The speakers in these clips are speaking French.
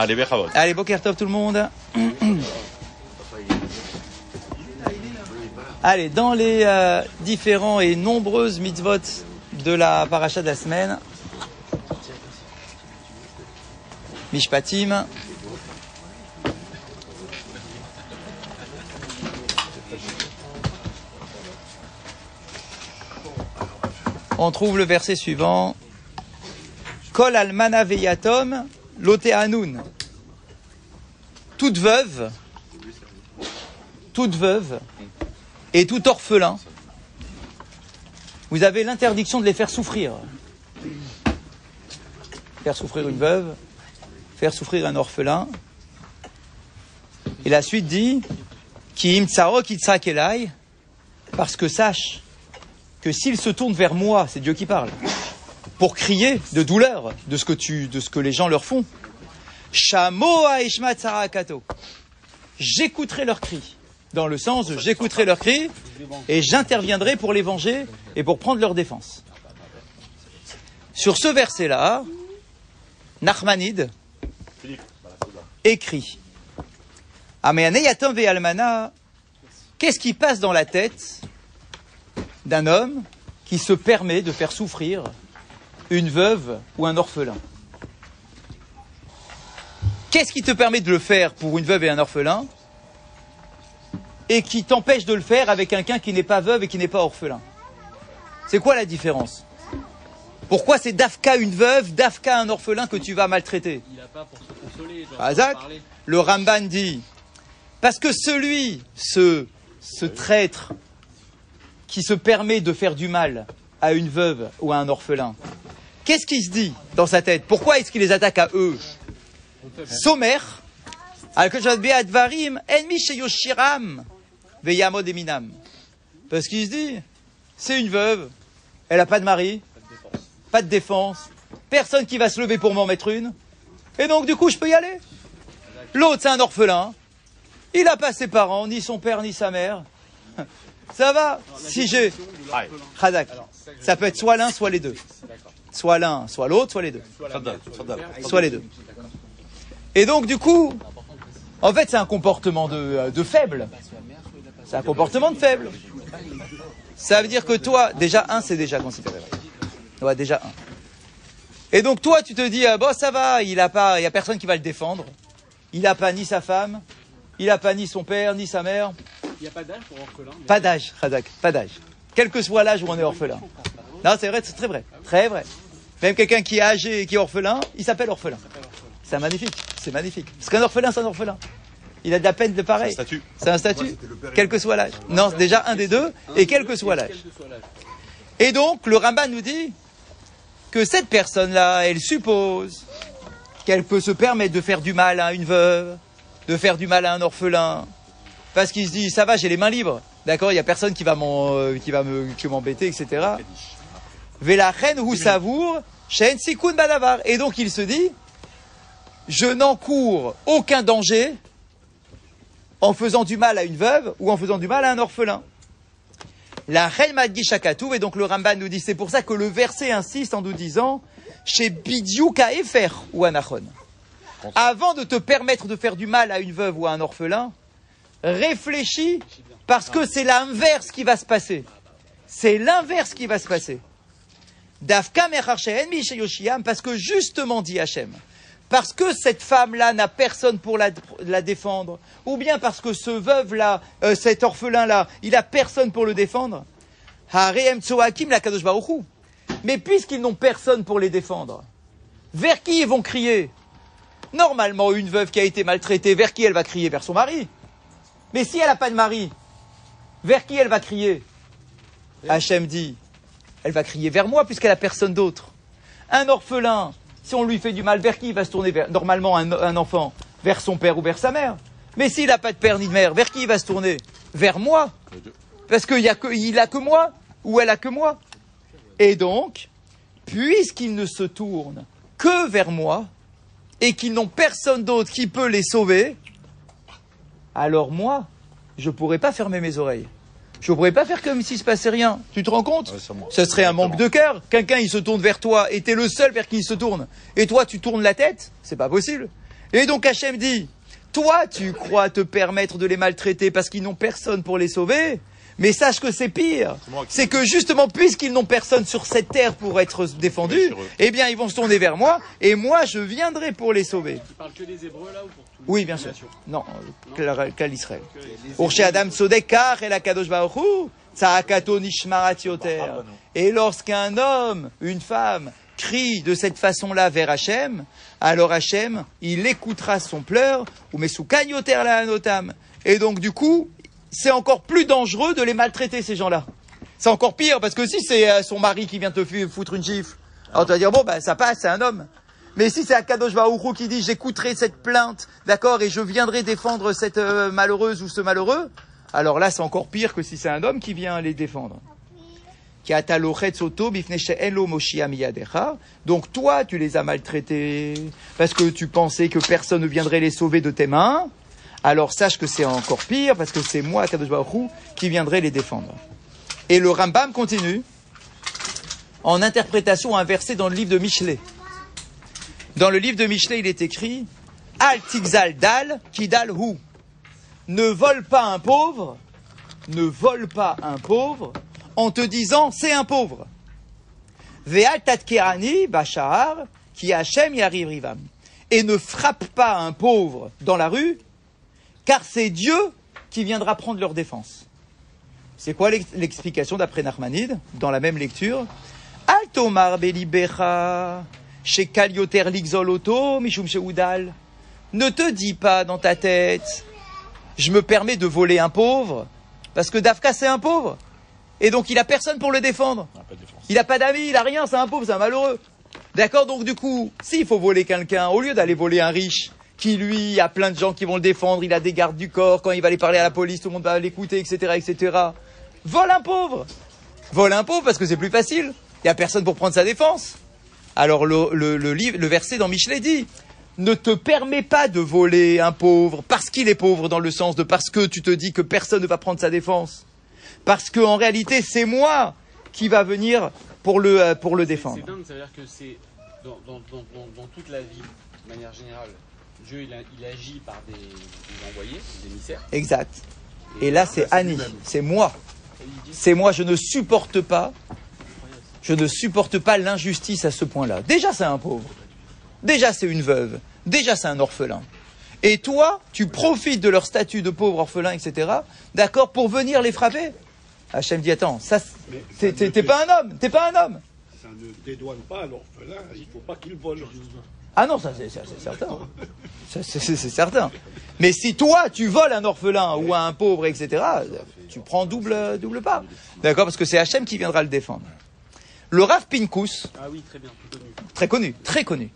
Allez, Bechavot. Allez, Boker Tov tout le monde. Allez, dans les euh, différents et nombreuses mitzvot de la paracha de la semaine, Mishpatim, on trouve le verset suivant. Kol almana veyatom lote anun. Toute veuve, toute veuve et tout orphelin, vous avez l'interdiction de les faire souffrir. Faire souffrir une veuve, faire souffrir un orphelin. Et la suite dit, Ki parce que sache que s'ils se tournent vers moi, c'est Dieu qui parle, pour crier de douleur de ce que les gens leur font. Shamoa ishma tsarakato. J'écouterai leurs cris. Dans le sens j'écouterai leurs cris et j'interviendrai pour les venger et pour prendre leur défense. Sur ce verset-là, Nachmanide écrit ve'almana, qu'est-ce qui passe dans la tête d'un homme qui se permet de faire souffrir une veuve ou un orphelin. Qu'est-ce qui te permet de le faire pour une veuve et un orphelin et qui t'empêche de le faire avec quelqu'un qui n'est pas veuve et qui n'est pas orphelin? C'est quoi la différence? Pourquoi c'est Dafka une veuve, Dafka un orphelin que tu vas maltraiter? Il a pas pour se consoler. Pour parler. le Ramban dit, parce que celui, ce, ce traître, qui se permet de faire du mal à une veuve ou à un orphelin, qu'est-ce qu'il se dit dans sa tête? Pourquoi est-ce qu'il les attaque à eux? Eminam. Parce qu'il se dit, c'est une veuve, elle n'a pas de mari, pas de défense, personne qui va se lever pour m'en mettre une, et donc du coup je peux y aller. L'autre c'est un orphelin, il n'a pas ses parents, ni son père, ni sa mère. Ça va Si j'ai... Khadak, ça peut être soit l'un, soit les deux. Soit l'un, soit l'autre, soit les deux. Soit les deux. Et donc, du coup, en fait, c'est un comportement de, de faible. C'est un comportement de faible. Ça veut dire que toi, déjà un, c'est déjà considéré. Ouais, déjà un. Et donc, toi, tu te dis, ah, bon, ça va, il a pas, il y a personne qui va le défendre. Il n'a pas ni sa femme, il n'a pas ni son père, ni sa mère. Il n'y a pas d'âge pour orphelin. mais- Pas d'âge, Razak, pas d'âge. Quel que soit l'âge où on est orphelin. Non, c'est vrai, c'est très vrai. Très vrai. Même quelqu'un qui est âgé et qui est orphelin, il s'appelle orphelin. C'est magnifique, c'est magnifique. Parce qu'un orphelin, c'est un orphelin. Il a de la peine de pareil. Statut. C'est un statut. Quel que soit l'âge. Non, c'est déjà un des deux, et quel que soit l'âge. Et donc, le Ramban nous dit que cette personne-là, elle suppose qu'elle peut se permettre de faire du mal à une veuve, de faire du mal à un orphelin, parce qu'il se dit, ça va, j'ai les mains libres, d'accord, il n'y a personne qui va m'en- euh, qui va me, qui va m'embêter, etc. Velachen ou savour, shen sikun badavar. Et donc, il se dit, je n'encours aucun danger en faisant du mal à une veuve ou en faisant du mal à un orphelin. La reine Madgishakatou, et donc le Ramban nous dit, c'est pour ça que le verset insiste en nous disant, chez Bidyuka Efer ou Anachon. Avant de te permettre de faire du mal à une veuve ou à un orphelin, réfléchis, parce que c'est l'inverse qui va se passer. C'est l'inverse qui va se passer. Dafka parce que justement dit Hachem, parce que cette femme-là n'a personne pour la, la défendre, ou bien parce que ce veuve-là, euh, cet orphelin-là, il a personne pour le défendre. Mais puisqu'ils n'ont personne pour les défendre, vers qui ils vont crier? Normalement, une veuve qui a été maltraitée, vers qui elle va crier? Vers son mari. Mais si elle n'a pas de mari, vers qui elle va crier? Hachem dit, elle va crier vers moi puisqu'elle a personne d'autre. Un orphelin, si on lui fait du mal, vers qui il va se tourner Normalement, un, enfant, vers son père ou vers sa mère. Mais s'il n'a pas de père ni de mère, vers qui il va se tourner? Vers moi. Parce qu'il a que, a que moi, ou elle a que moi. Et donc, puisqu'ils ne se tournent que vers moi, et qu'ils n'ont personne d'autre qui peut les sauver, alors moi, je ne pourrais pas fermer mes oreilles. Je ne pourrais pas faire comme s'il se passait rien. Tu te rends compte Ouais, ça serait un manque de cœur. Quelqu'un, il se tourne vers toi et tu es le seul vers qui il se tourne. Et toi, tu tournes la tête C'est pas possible. Et donc Hachem dit, toi tu crois te permettre de les maltraiter parce qu'ils n'ont personne pour les sauver, mais sache que c'est pire. C'est que justement, puisqu'ils n'ont personne sur cette terre pour être défendus, eh bien, ils vont se tourner vers moi, et moi, je viendrai pour les sauver. Tu parles que des Hébreux là ou pour tout Oui, bien sûr. Non, qu'à l'Israël. Urche Adam Sodekar et la Kadosh Nishmarat Yoter. Et lorsqu'un homme, une femme, crie de cette façon-là vers Hachem, alors Hachem, il écoutera son pleur, ou Mesukan Yoter la Anotam. Et donc, du coup, c'est encore plus dangereux de les maltraiter, ces gens-là. C'est encore pire, parce que si c'est euh, son mari qui vient te foutre une gifle, alors tu vas dire, bon, ben, ça passe, c'est un homme. Mais si c'est Akadosh Baruch qui dit, j'écouterai cette plainte, d'accord, et je viendrai défendre cette euh, malheureuse ou ce malheureux, alors là, c'est encore pire que si c'est un homme qui vient les défendre. Donc toi, tu les as maltraités parce que tu pensais que personne ne viendrait les sauver de tes mains alors sache que c'est encore pire parce que c'est moi, Kadosh qui viendrai les défendre. Et le Rambam continue en interprétation inversée dans le livre de Michelet. Dans le livre de Michelet, il est écrit Al tigzal dal kidal hu. Ne vole pas un pauvre, ne vole pas un pauvre en te disant c'est un pauvre. Ve'al tatkerani bashar qui Hachem yariv rivam. Et ne frappe pas un pauvre dans la rue car c'est Dieu qui viendra prendre leur défense. C'est quoi l'explication d'après Nachmanide dans la même lecture? Altomar belibecha chez Kalioter Lixoloto, Mishum. Ne te dis pas dans ta tête, je me permets de voler un pauvre, parce que Dafka c'est un pauvre. Et donc il a personne pour le défendre. Il n'a pas d'amis, il a rien, c'est un pauvre, c'est un malheureux. D'accord, donc du coup, s'il faut voler quelqu'un, au lieu d'aller voler un riche, qui lui a plein de gens qui vont le défendre, il a des gardes du corps, quand il va aller parler à la police, tout le monde va l'écouter, etc., etc. Vole un pauvre Vole un pauvre parce que c'est plus facile. Il n'y a personne pour prendre sa défense. Alors le, le, livre, le verset dans Michelet dit, ne te permets pas de voler un pauvre parce qu'il est pauvre dans le sens de parce que tu te dis que personne ne va prendre sa défense. Parce qu'en réalité, c'est moi qui va venir pour le, euh, pour le défendre. C'est dingue, ça veut dire que c'est dans, dans, dans toute la vie, de manière générale, Dieu, il, agit par des, envoyés, des émissaires. Exact. Et, là, c'est Annie, c'est moi. C'est moi, je ne supporte pas, je ne supporte pas l'injustice à ce point-là. Déjà, c'est un pauvre. Déjà, c'est une veuve. Déjà, c'est un orphelin. Et toi, tu profites de leur statut de pauvre orphelin, etc., d'accord, pour venir les frapper Hachem dit, attends, ça, t'es pas un homme, t'es pas un homme. Ça ne dédouane pas l'orphelin, il ne faut pas qu'il vole. Ah non, ça c'est certain. C'est certain. Mais si toi, tu voles un orphelin ou un pauvre, etc., tu prends double, double pas. D'accord Parce que c'est Hachem qui viendra le défendre. Le Rav Pinkus. Ah oui, très bien, très connu. Très connu,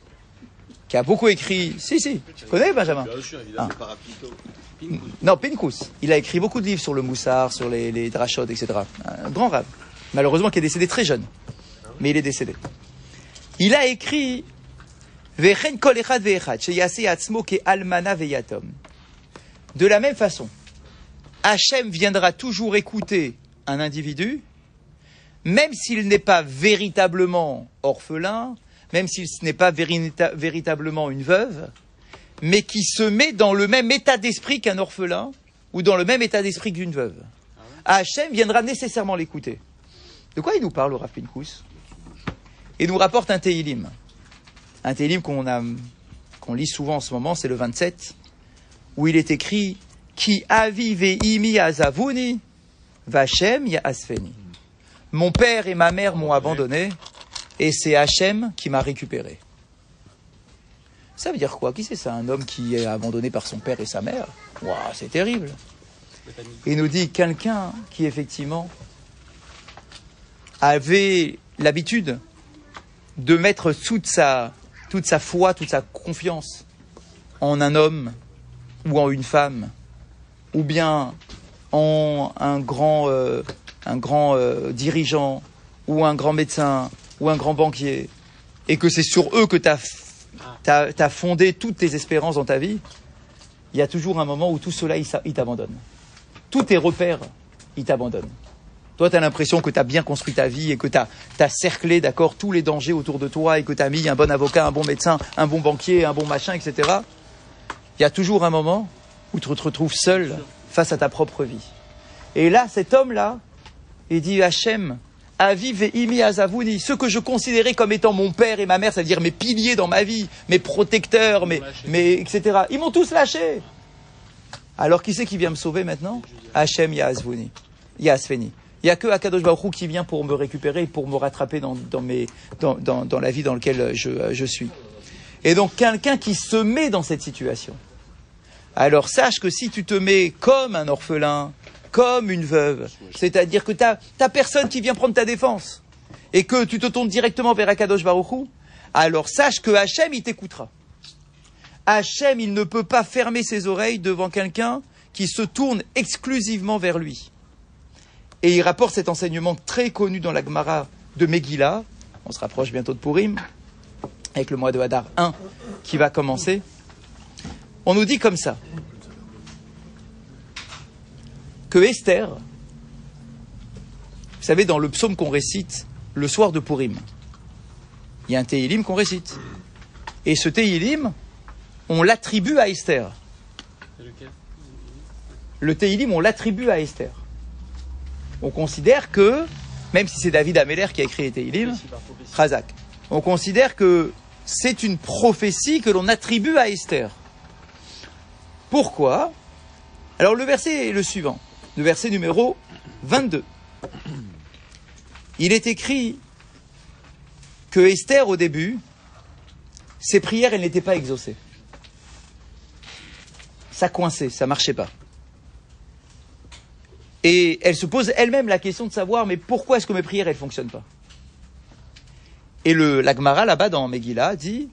Qui a beaucoup écrit. Si, si. Tu connais, Benjamin? Bien sûr, évidemment. Ah. Non, Pinkus. Il a écrit beaucoup de livres sur le moussard, sur les, les drachot, etc. Un grand Rav. Malheureusement, qui est décédé très jeune. Mais il est décédé. Il a écrit de la même façon, Hachem viendra toujours écouter un individu, même s'il n'est pas véritablement orphelin, même s'il n'est pas véritablement une veuve, mais qui se met dans le même état d'esprit qu'un orphelin ou dans le même état d'esprit qu'une veuve. Hachem viendra nécessairement l'écouter. De quoi il nous parle, le Rav Pinkus? Il nous rapporte un Teilim. Un télim qu'on a, qu'on lit souvent en ce moment, c'est le 27, où il est écrit avive imi vachem ya. Mon père et ma mère m'ont abandonné, et c'est Hachem qui m'a récupéré. Ça veut dire quoi? Qui c'est ça? Un homme qui est abandonné par son père et sa mère? Waouh, c'est terrible. Il nous dit quelqu'un qui effectivement avait l'habitude de mettre toute sa toute sa foi, toute sa confiance en un homme ou en une femme, ou bien en un grand, euh, euh, dirigeant, ou un grand médecin, ou un grand banquier, et que c'est sur eux que tu as, fondé toutes tes espérances dans ta vie, il y a toujours un moment où tout cela, il t'abandonne. Tous tes repères, ils t'abandonnent. Toi, tu as l'impression que tu as bien construit ta vie et que tu as, cerclé, d'accord, tous les dangers autour de toi et que tu as mis un bon avocat, un bon médecin, un bon banquier, un bon machin, etc. il y a toujours un moment où tu te retrouves seul face à ta propre vie. Et là, cet homme-là, il dit Hachem, Aviv et Imi Azavouni, ceux que je considérais comme étant mon père et ma mère, c'est-à-dire mes piliers dans ma vie, mes protecteurs, mes, mes etc. Ils m'ont tous lâché. Alors qui c'est qui vient me sauver maintenant? Hachem Yazvouni, Yazveni. Il n'y a que Akadosh Baruch qui vient pour me récupérer, pour me rattraper dans, dans, mes, dans, dans, la vie dans laquelle je, je suis. Et donc quelqu'un qui se met dans cette situation. Alors sache que si tu te mets comme un orphelin, comme une veuve, c'est-à-dire que tu n'as personne qui vient prendre ta défense, et que tu te tournes directement vers Akadosh Baruch alors sache que Hachem, il t'écoutera. Hachem, il ne peut pas fermer ses oreilles devant quelqu'un qui se tourne exclusivement vers lui. Et il rapporte cet enseignement très connu dans la Gemara de Megillah, on se rapproche bientôt de Purim, avec le mois de Hadar 1 qui va commencer. On nous dit comme ça que Esther, vous savez, dans le psaume qu'on récite le soir de Purim, il y a un Teilim qu'on récite. Et ce Teilim, on l'attribue à Esther. Le Teilim, on l'attribue à Esther. On considère que, même si c'est David Ameller qui a écrit les Teilim. Razak, on considère que c'est une prophétie que l'on attribue à Esther. Pourquoi? Alors le verset est le suivant, le verset numéro 22. Il est écrit que Esther, au début, ses prières, elles n'étaient pas exaucées. Ça coinçait, ça marchait pas. Et elle se pose elle-même la question de savoir, mais pourquoi est-ce que mes prières, elles fonctionnent pas? Et le l'Agmara, là-bas, dans Megillah, dit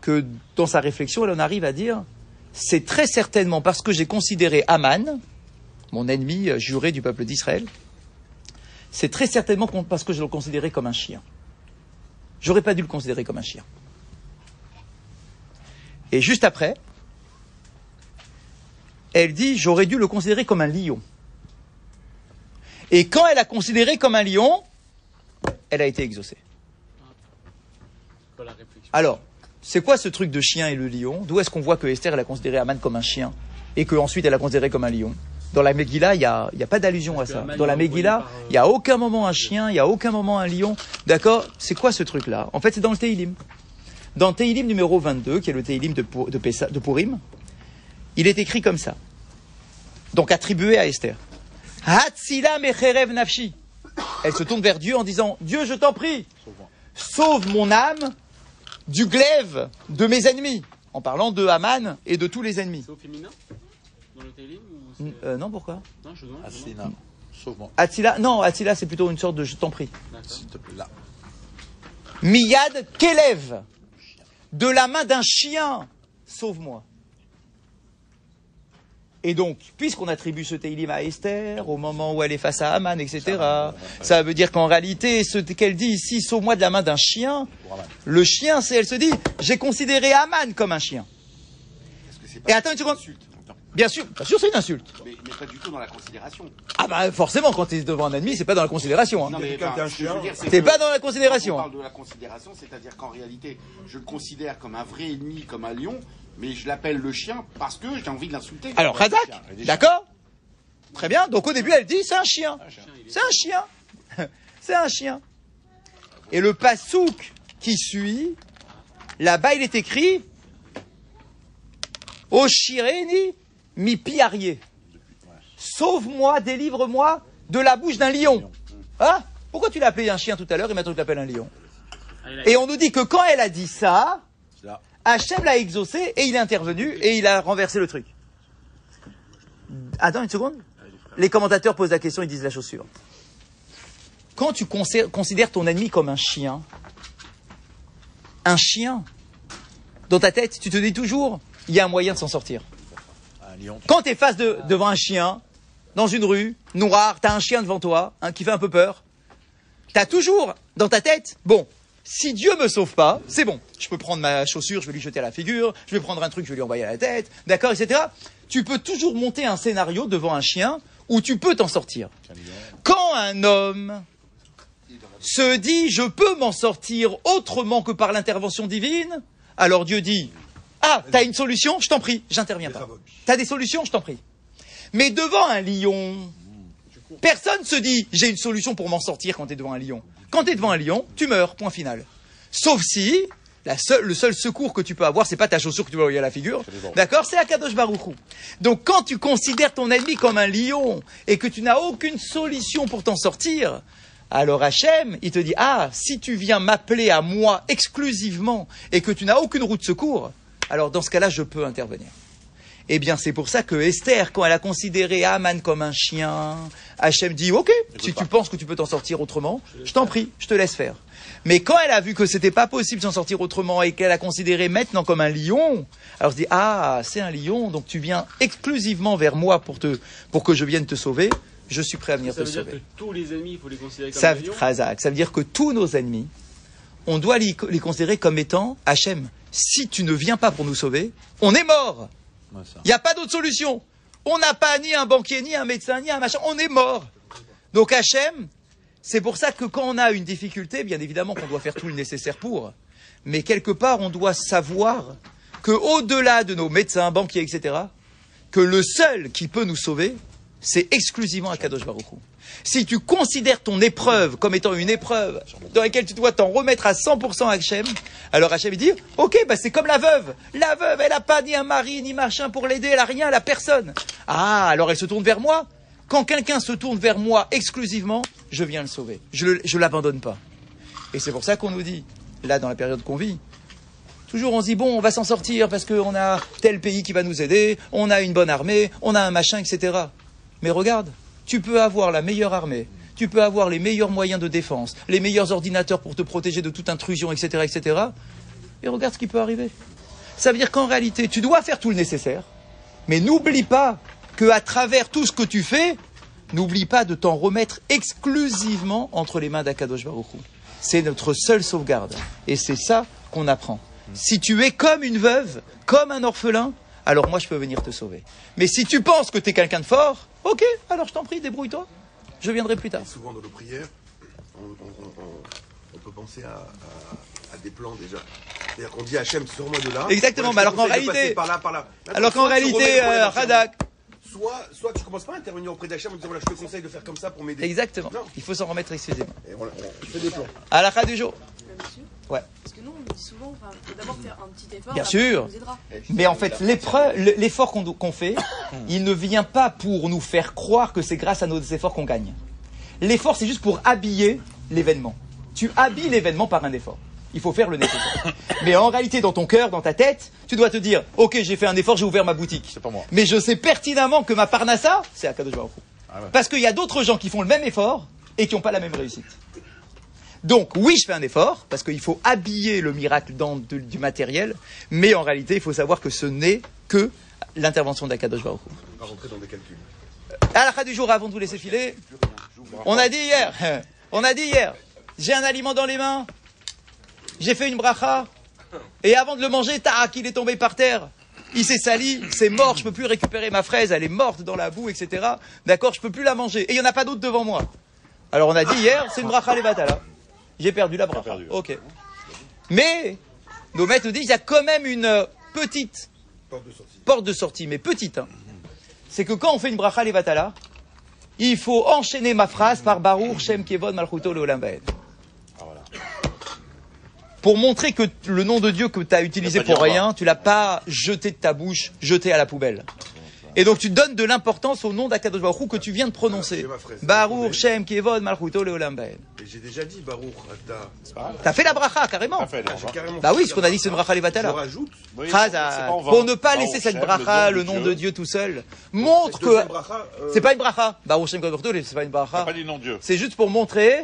que dans sa réflexion, elle en arrive à dire, c'est très certainement parce que j'ai considéré Aman, mon ennemi euh, juré du peuple d'Israël, c'est très certainement parce que je le considérais comme un chien. J'aurais pas dû le considérer comme un chien. Et juste après, elle dit j'aurais dû le considérer comme un lion. Et quand elle a considéré comme un lion, elle a été exaucée. Alors, c'est quoi ce truc de chien et le lion? D'où est-ce qu'on voit que Esther elle a considéré Aman comme un chien et qu'ensuite elle a considéré comme un lion? Dans la Megillah, il n'y a, pas d'allusion à ça. Dans la Megillah, euh, il n'y a aucun moment un chien, il n'y a aucun moment un lion. D'accord? C'est quoi ce truc-là? En fait, c'est dans le Teilim. Dans Teilim numéro 22, qui est le Teilim de, de, de Purim, il est écrit comme ça. Donc attribué à Esther. Hatzila mecherev nafshi. Elle se tourne vers Dieu en disant Dieu, je t'en prie, sauve mon âme du glaive de mes ennemis. En parlant de Haman et de tous les ennemis. C'est au féminin Dans le Télim ou c'est... N- euh, non, pourquoi Non, je demande. Sauve-moi, Attila, non, Attila, c'est plutôt une sorte de je t'en prie. D'accord. s'il te plaît. Là. Miyad Kelev, de la main d'un chien, sauve-moi. Et donc, puisqu'on attribue ce Teilim à Esther, au moment où elle est face à Haman, etc., ça veut dire qu'en réalité, ce qu'elle dit ici, sauve-moi de la main d'un chien, Pour Aman. le chien, c'est, elle se dit, j'ai considéré Haman comme un chien. Est-ce que c'est Et pas attends une seconde. Bien sûr, bien sûr, c'est une insulte. mais, mais pas du tout dans la considération. Ah bah forcément, quand tu es devant un ennemi, c'est pas dans la considération. hein. Non, mais dire, C'est pas dans la quand considération. On parle de la considération, c'est-à-dire qu'en réalité, je le considère comme un vrai ennemi, comme un lion, mais je l'appelle le chien parce que j'ai envie de l'insulter. Alors, Razak, d'accord Très bien. Donc au début, elle dit c'est un chien. Est- C'est un chien. c'est un chien. Et le pasouk qui suit, là-bas, il est écrit Oshireni mi piarier. Sauve-moi, délivre-moi de la bouche d'un lion. Hein Pourquoi tu l'as appelé un chien tout à l'heure et maintenant tu l'appelles un lion Ah, Et on nous dit que quand elle a dit ça. Hachem l'a exaucé et il est intervenu et il a renversé le truc. Attends une seconde. Les commentateurs posent la question, ils disent la chose suivante. Quand tu considères ton ennemi comme un chien, un chien, dans ta tête, tu te dis toujours, il y a un moyen de s'en sortir. Quand tu es face de, devant un chien, dans une rue, noire, tu as un chien devant toi, hein, qui fait un peu peur, tu as toujours dans ta tête, bon, si Dieu me sauve pas, c'est bon. Je peux prendre ma chaussure, je vais lui jeter à la figure, je vais prendre un truc, je vais lui envoyer à la tête, d'accord, etc. Tu peux toujours monter un scénario devant un chien où tu peux t'en sortir. Quand un homme se dit je peux m'en sortir autrement que par l'intervention divine, alors Dieu dit Ah, t'as une solution Je t'en prie, j'interviens pas. T'as des solutions Je t'en prie. Mais devant un lion, personne se dit j'ai une solution pour m'en sortir quand t'es devant un lion. Quand t'es devant un lion, tu meurs, point final. Sauf si la seule- le seul secours que tu peux avoir, c'est pas ta chaussure que tu vas envoyer à la figure, d'accord? C'est Akadosh Baruchou. Donc quand tu considères ton ennemi comme un lion et que tu n'as aucune solution pour t'en sortir, alors Hachem, il te dit ah si tu viens m'appeler à moi exclusivement et que tu n'as aucune route de secours, alors dans ce cas-là je peux intervenir. Eh bien, c'est pour ça que Esther, quand elle a considéré Haman comme un chien, Hachem dit, ok, si tu penses que tu peux t'en sortir autrement, je t'en prie, je te laisse faire. Mais quand elle a vu que c'était pas possible de s'en sortir autrement et qu'elle a considéré maintenant comme un lion, alors elle se dit, ah, c'est un lion, donc tu viens exclusivement vers moi pour te, pour que je vienne te sauver, je suis prêt à venir Ça te veut dire sauver. que tous les ennemis, il faut les considérer comme Ça, des lions Razak, ça veut dire que tous nos ennemis, on doit les, les considérer comme étant Hachem. Si tu ne viens pas pour nous sauver, on est mort. Il n'y a pas d'autre solution. On n'a pas ni un banquier, ni un médecin, ni un machin. On est mort. Donc Hachem, c'est pour ça que quand on a une difficulté, bien évidemment qu'on doit faire tout le nécessaire pour. Mais quelque part, on doit savoir que au-delà de nos médecins, banquiers, etc., que le seul qui peut nous sauver, c'est exclusivement Akadosh Baruch Hu. Si tu considères ton épreuve comme étant une épreuve dans laquelle tu dois t'en remettre à 100% à Hachem, alors Hachem dit, ok, bah c'est comme la veuve. La veuve, elle n'a pas ni un mari, ni machin pour l'aider, elle a rien, elle a personne. Ah, alors elle se tourne vers moi. Quand quelqu'un se tourne vers moi exclusivement, je viens le sauver. Je ne l'abandonne pas. Et c'est pour ça qu'on nous dit, là dans la période qu'on vit, Toujours on se dit bon, on va s'en sortir parce qu'on a tel pays qui va nous aider, on a une bonne armée, on a un machin, etc. Mais regarde, tu peux avoir la meilleure armée, tu peux avoir les meilleurs moyens de défense, les meilleurs ordinateurs pour te protéger de toute intrusion, etc., etc. Et regarde ce qui peut arriver. Ça veut dire qu'en réalité, tu dois faire tout le nécessaire, mais n'oublie pas que à travers tout ce que tu fais, n'oublie pas de t'en remettre exclusivement entre les mains d'Akadosh Baruch. C'est notre seule sauvegarde. Et c'est ça qu'on apprend. Si tu es comme une veuve, comme un orphelin, alors moi je peux venir te sauver. Mais si tu penses que tu es quelqu'un de fort, ok, alors je t'en prie, débrouille-toi. Je viendrai plus tard. Souvent dans nos prières, on, on- on- on- on peut penser à, à- à des plans déjà. C'est-à-dire qu'on dit Hachem, sors-moi de là. Exactement, mais alors qu'en réalité- passer Par là, par là. Maintenant, Alors qu'en soit tu remets réalité, euh, Radak, Soit, soit tu commences pas à intervenir auprès d'Hachem en disant voilà, je te conseille de faire comme ça pour m'aider. exactement, Non. il faut s'en remettre exclusivement. Et on, on fait des plans. À la fin du jour. Ouais. Parce que nous, on dit souvent, enfin, faut d'abord faire un petit effort. Bien sûr. on nous aidera. Mais en fait, l'effort qu'on qu'on fait, il ne vient pas pour nous faire croire que c'est grâce à nos efforts qu'on gagne. L'effort, c'est juste pour habiller l'événement. Tu habilles l'événement par un effort. Il faut faire le nécessaire. Mais en réalité, dans ton cœur, dans ta tête, tu dois te dire, ok, j'ai fait un effort, j'ai ouvert ma boutique. C'est pas moi. Mais je sais pertinemment que ma parnassa, c'est à Kadosh Baruch. Ah ouais. Parce qu'il y a d'autres gens qui font le même effort et qui n'ont pas la même réussite. Donc oui, je fais un effort, parce qu'il faut habiller le miracle dans de- du matériel, mais en réalité, il faut savoir que ce n'est que l'intervention d'Akadosh Baruch. On va rentrer dans des calculs. À la fin du jour, avant de vous laisser filer, on a dit hier, on a dit hier, j'ai un aliment dans les mains, j'ai fait une bracha, et avant de le manger, tac, il est tombé par terre. Il s'est sali, c'est mort, je peux plus récupérer ma fraise, elle est morte dans la boue, etc. D'accord, je peux plus la manger. Et il n'y en a pas d'autre devant moi. Alors on a dit hier, c'est une bracha levatala. J'ai perdu la bracha. perdu. Ok. Mais, nos maîtres nous disent, il y a quand même une euh, petite Porte de sortie. porte de sortie, mais petite. hein. C'est que quand on fait une bracha levatala, il faut enchaîner ma phrase par Baruch Shem Kevod Malchuto Leolam. Ah. Pour montrer que le nom de Dieu que tu as utilisé pour rien, tu l'as pas jeté de ta bouche, jeté à la poubelle. Et donc tu donnes de l'importance au nom d'Akadosh Baruch Hu que tu viens de prononcer. Fraise. Baruch Shem Kevod Malchuto Leolam. Et j'ai déjà dit Baruch Ata. T'as fait la bracha carrément. Ah, Bah oui, ce qu'on a dit c'est une bracha levatala. rajoute. Pour ne pas Baruch laisser cette bracha, le nom de Dieu tout seul, montre que euh, c'est pas une bracha. Baruch Shem Kevod Malchuto, c'est pas une bracha. C'est juste pour montrer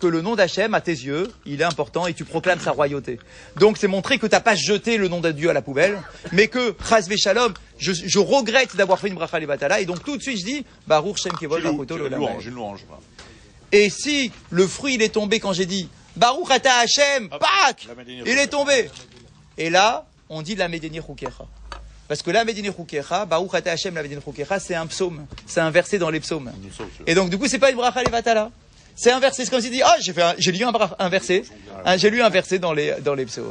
que le nom d'Hachem, à tes yeux, il est important et tu proclames sa royauté. Donc c'est montrer que t'as pas jeté le nom de Dieu à la poubelle, mais que, Chazve Shalom, je, je regrette d'avoir fait une bracha levatala, et donc tout de suite je dis, Baruch Shem Kevod tu- Leolam louange, une louange. Et si le fruit il est tombé quand j'ai dit, Baruch Ata Hachem, Médénie il est tombé. Et là, on dit la Médénie Rukecha. Parce que la Médénie Rukecha, Baruch Ata Hachem, la Médénie Rukecha, c'est un psaume. C'est un verset dans les psaumes. Et donc, du coup, c'est pas une bracha levatala. C'est un verset, c'est comme s'il dit, ah, j'ai fait un- j'ai lu un, un verset, Hein, j'ai lu un verset dans les, dans les psaumes.